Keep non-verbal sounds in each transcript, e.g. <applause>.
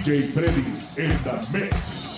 DJ Fredy in the mix.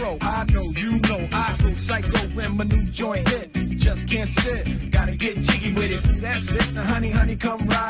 Pro, I know, you know, I go psycho when my new joint hit. Just can't sit, gotta get jiggy with it. That's it, now honey, honey, come ride.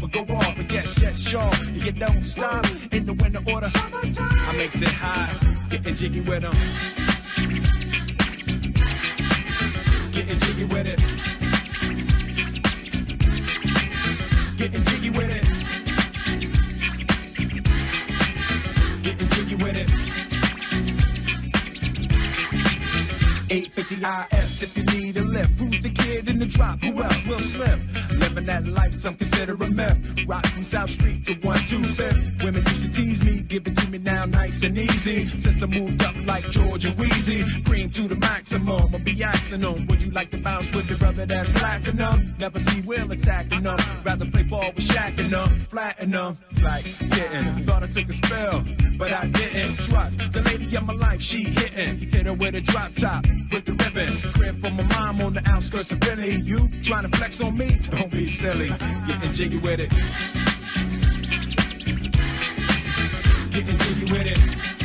but go off. But yes, yes, sure. You don't stop in the winter order. I makes it high, getting jiggy with them. Getting jiggy with it. Getting jiggy with it. Getting jiggy with it. 850 IS if you need a lift. Who's the kid in the drop? Who else? Will Smith. Living that life, some consider a myth. Rock from South Street to 125th. Women used to tease me, give it to me now nice and easy. Since I moved up like George and Weezy, cream to the maximum. I'll be asking them, would you like to bounce with your brother that's platinum? Never see Will attacking them. Rather play ball with Shaq and them, flatten them. Like getting, thought I took a spell, but I didn't trust the lady of my life. She hitting, hit her with a drop top with the ribbon. Crib for my mom on the outskirts of Philly. You trying to flex on me? Don't be silly. Getting jiggy with it. Getting jiggy with it.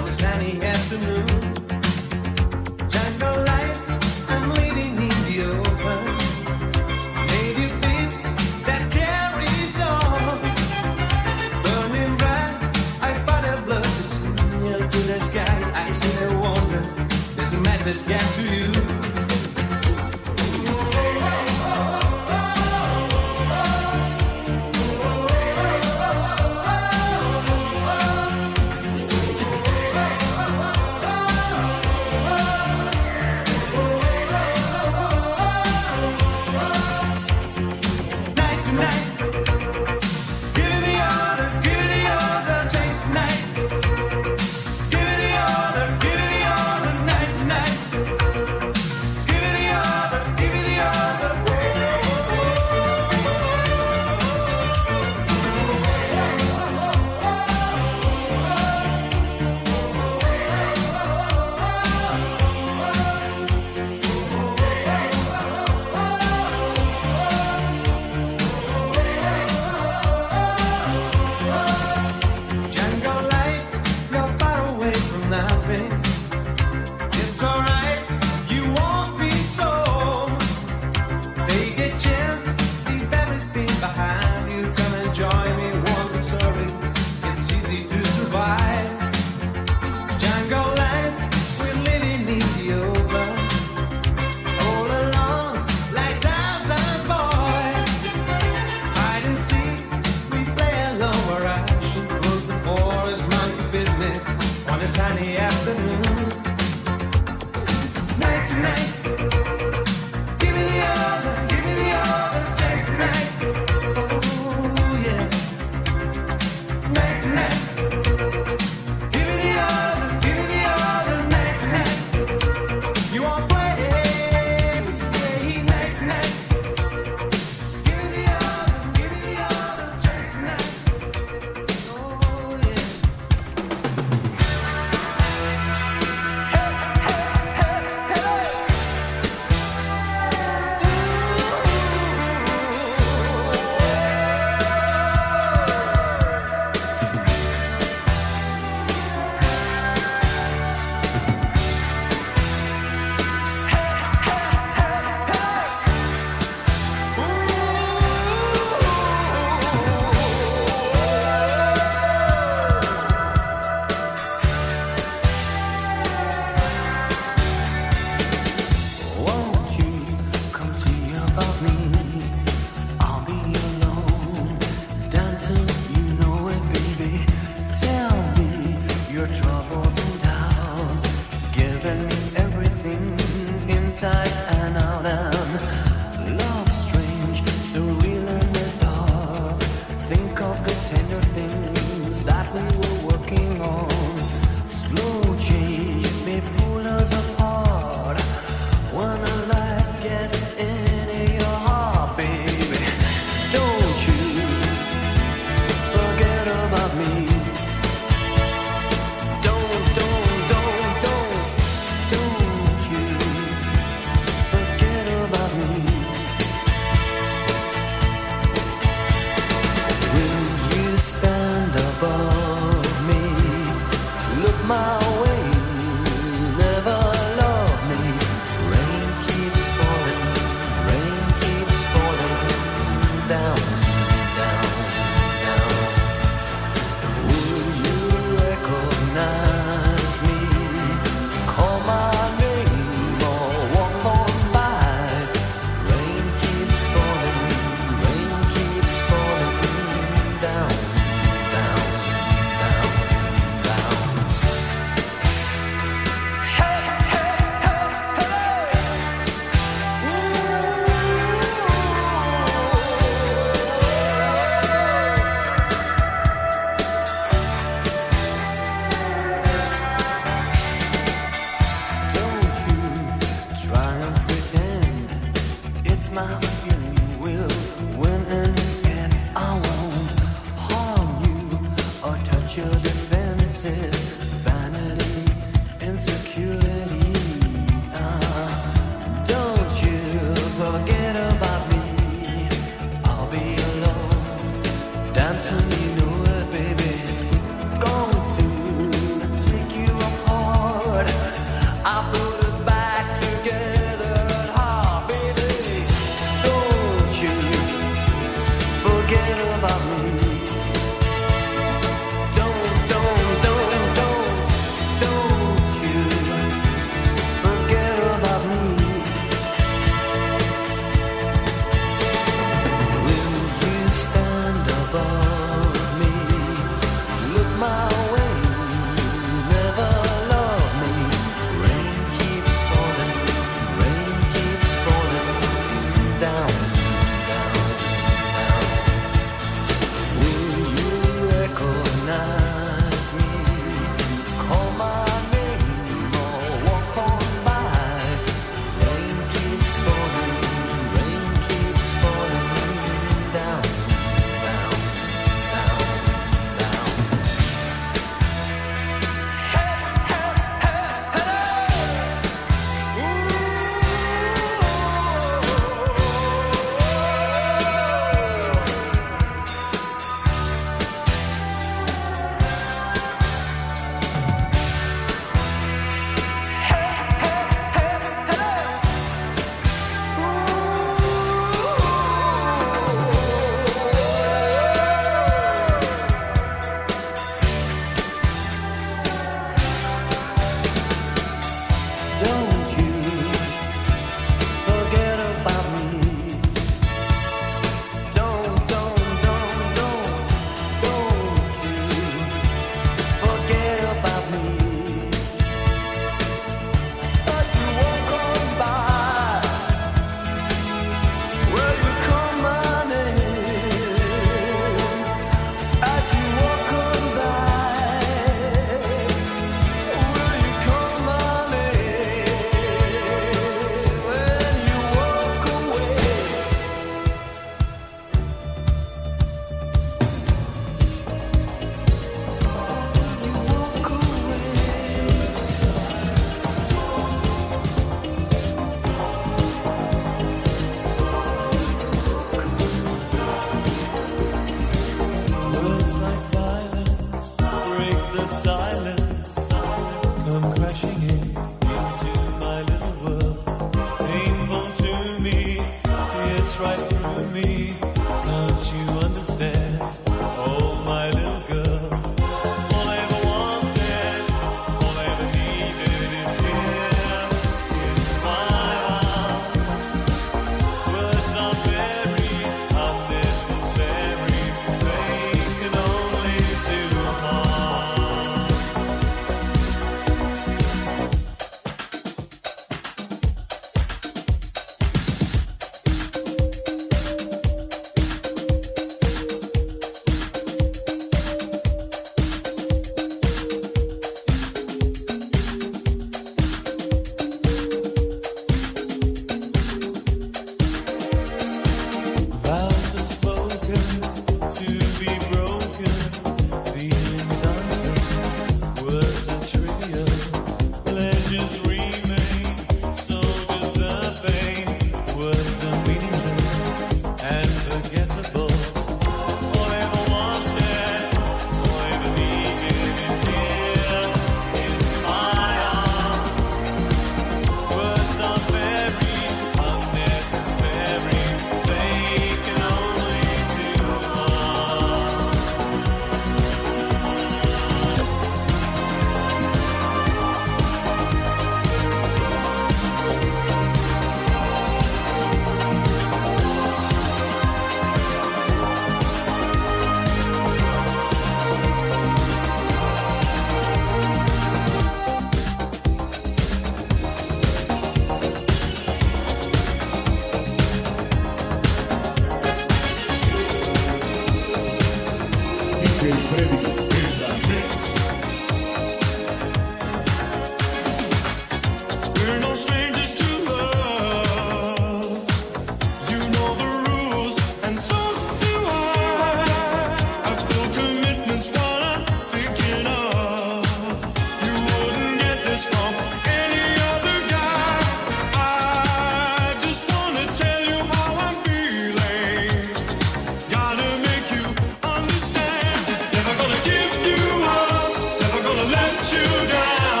you down.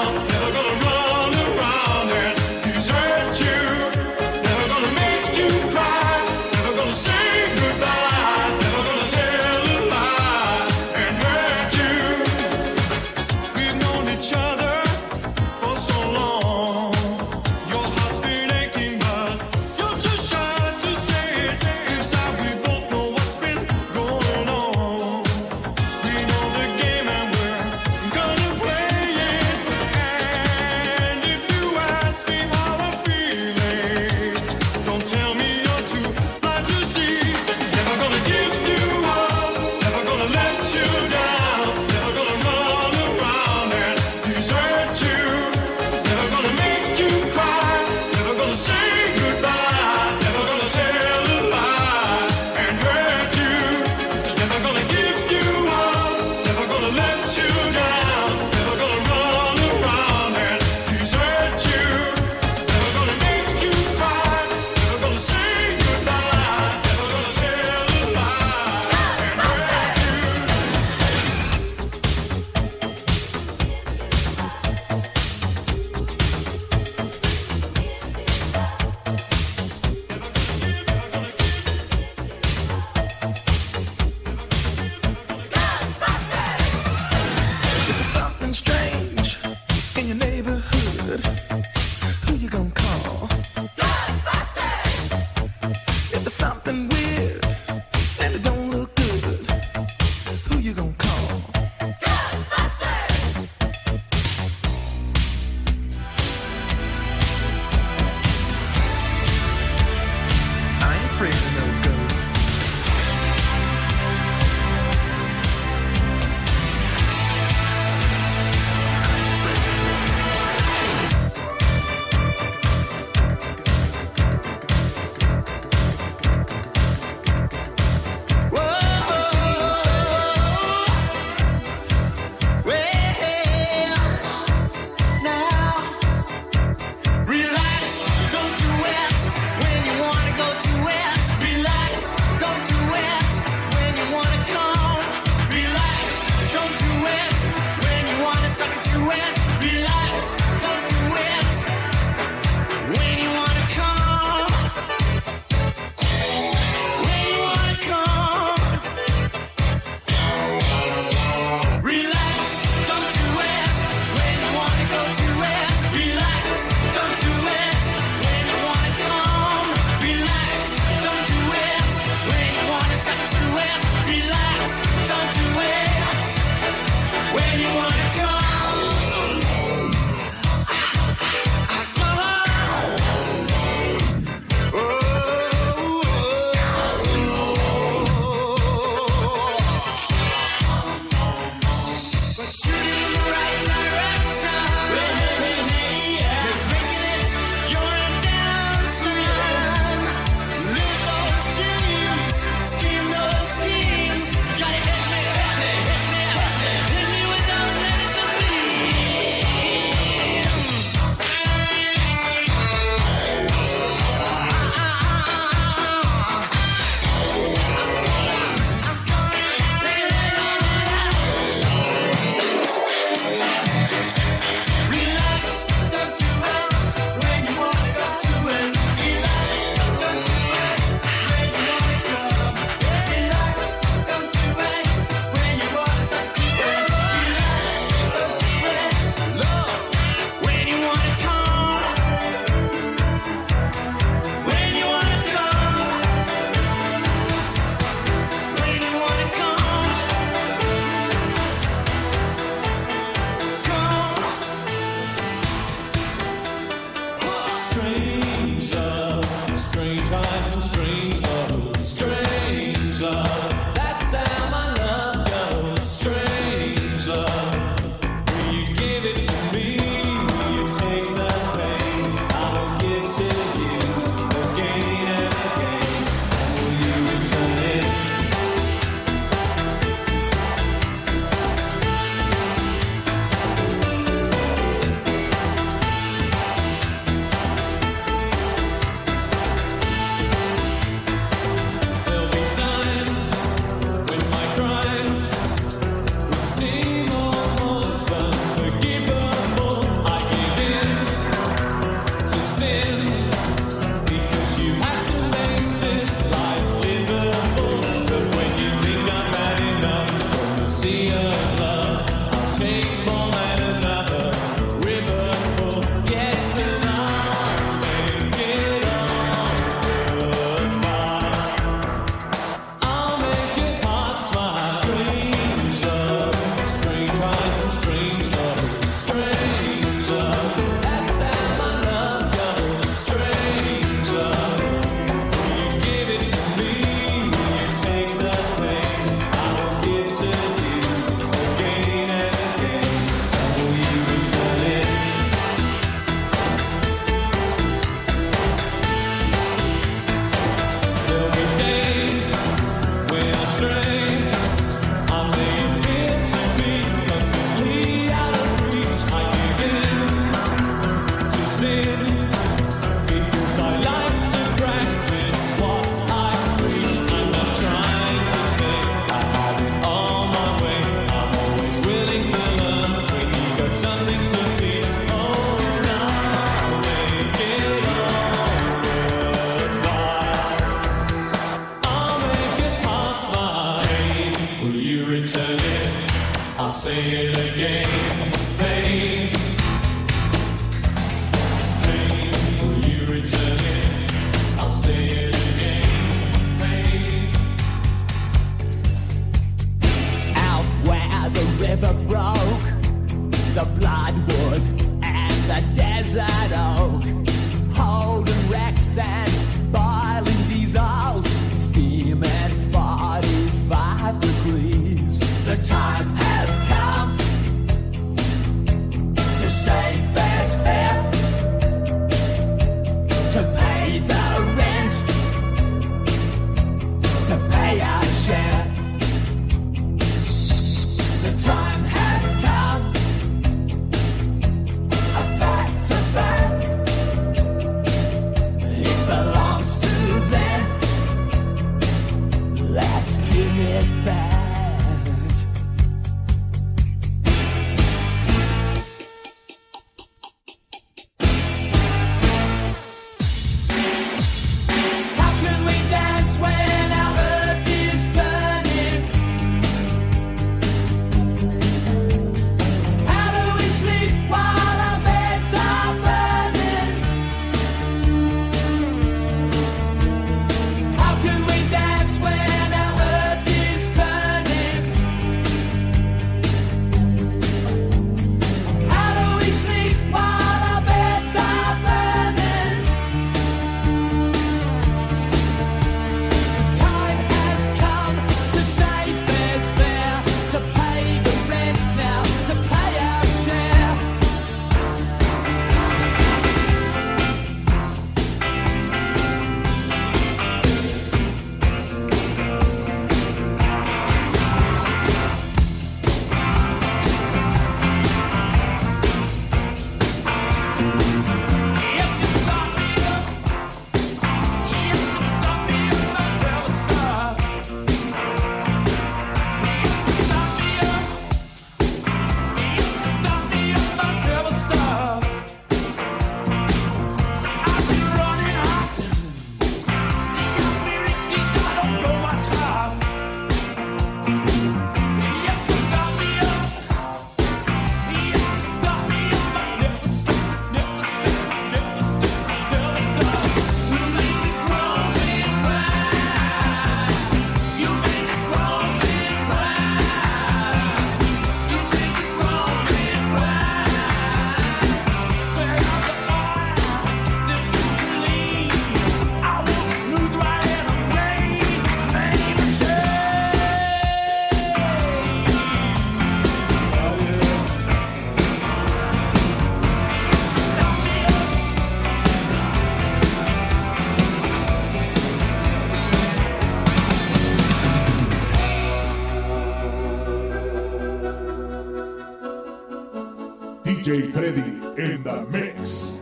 DJ Fredy in the mix.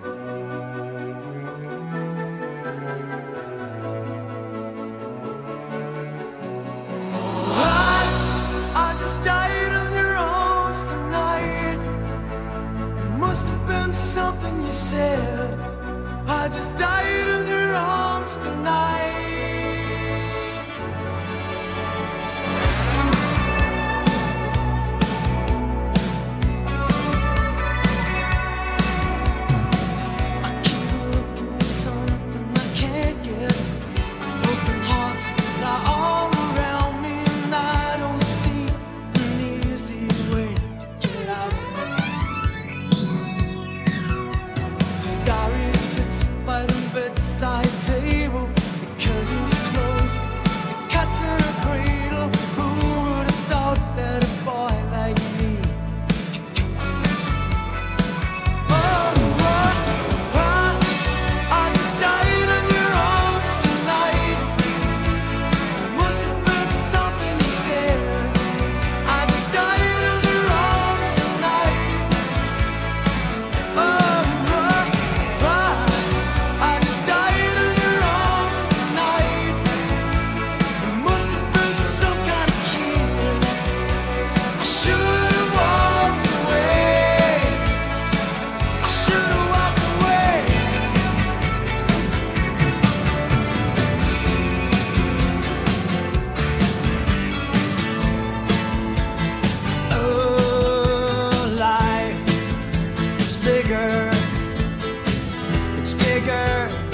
It's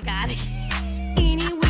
fuck out of. <laughs> Anyway.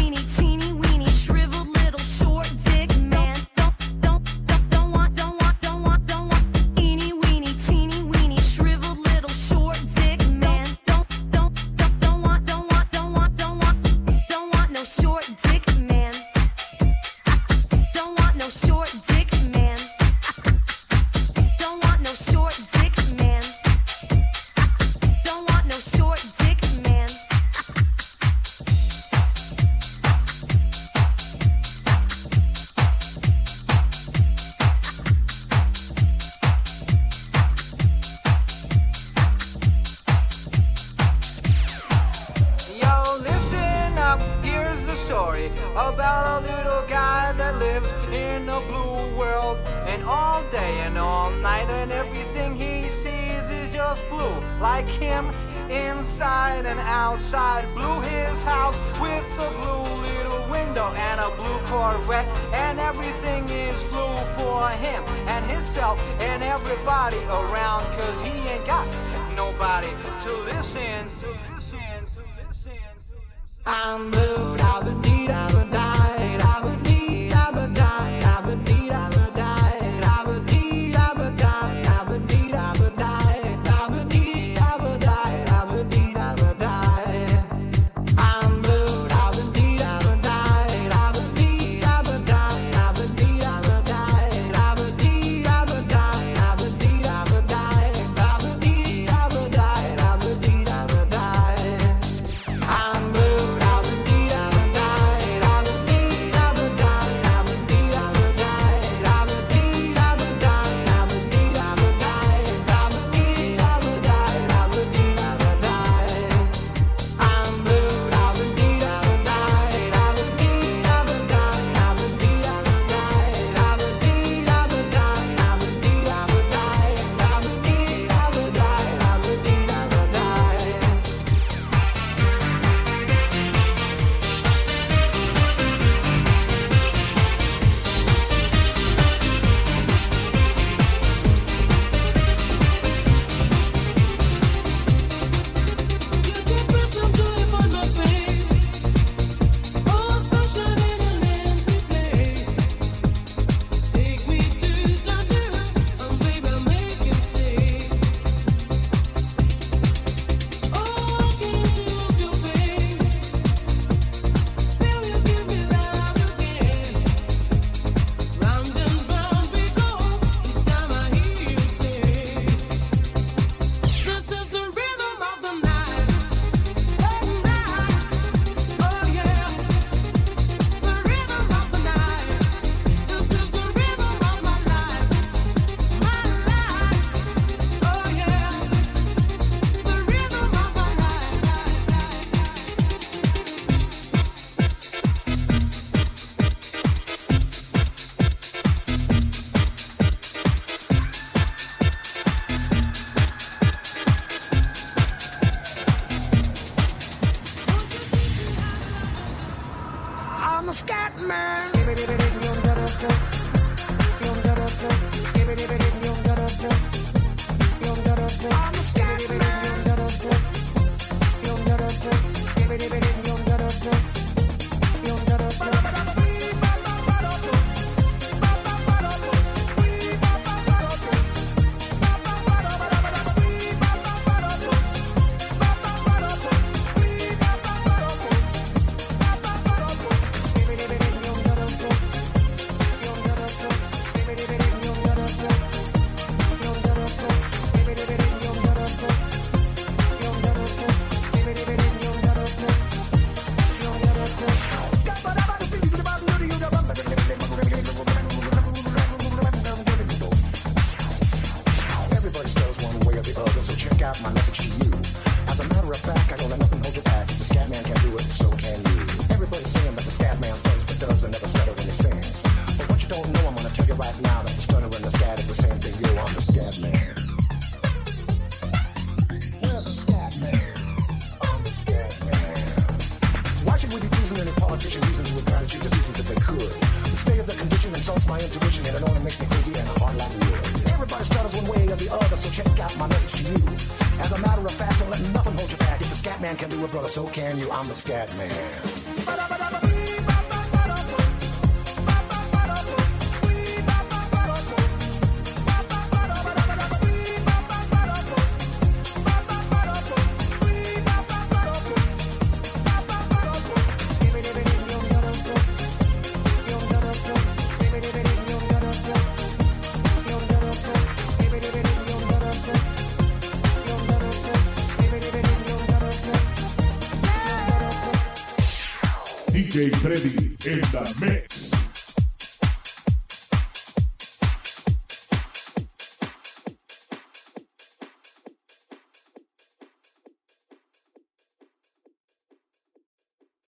Mix.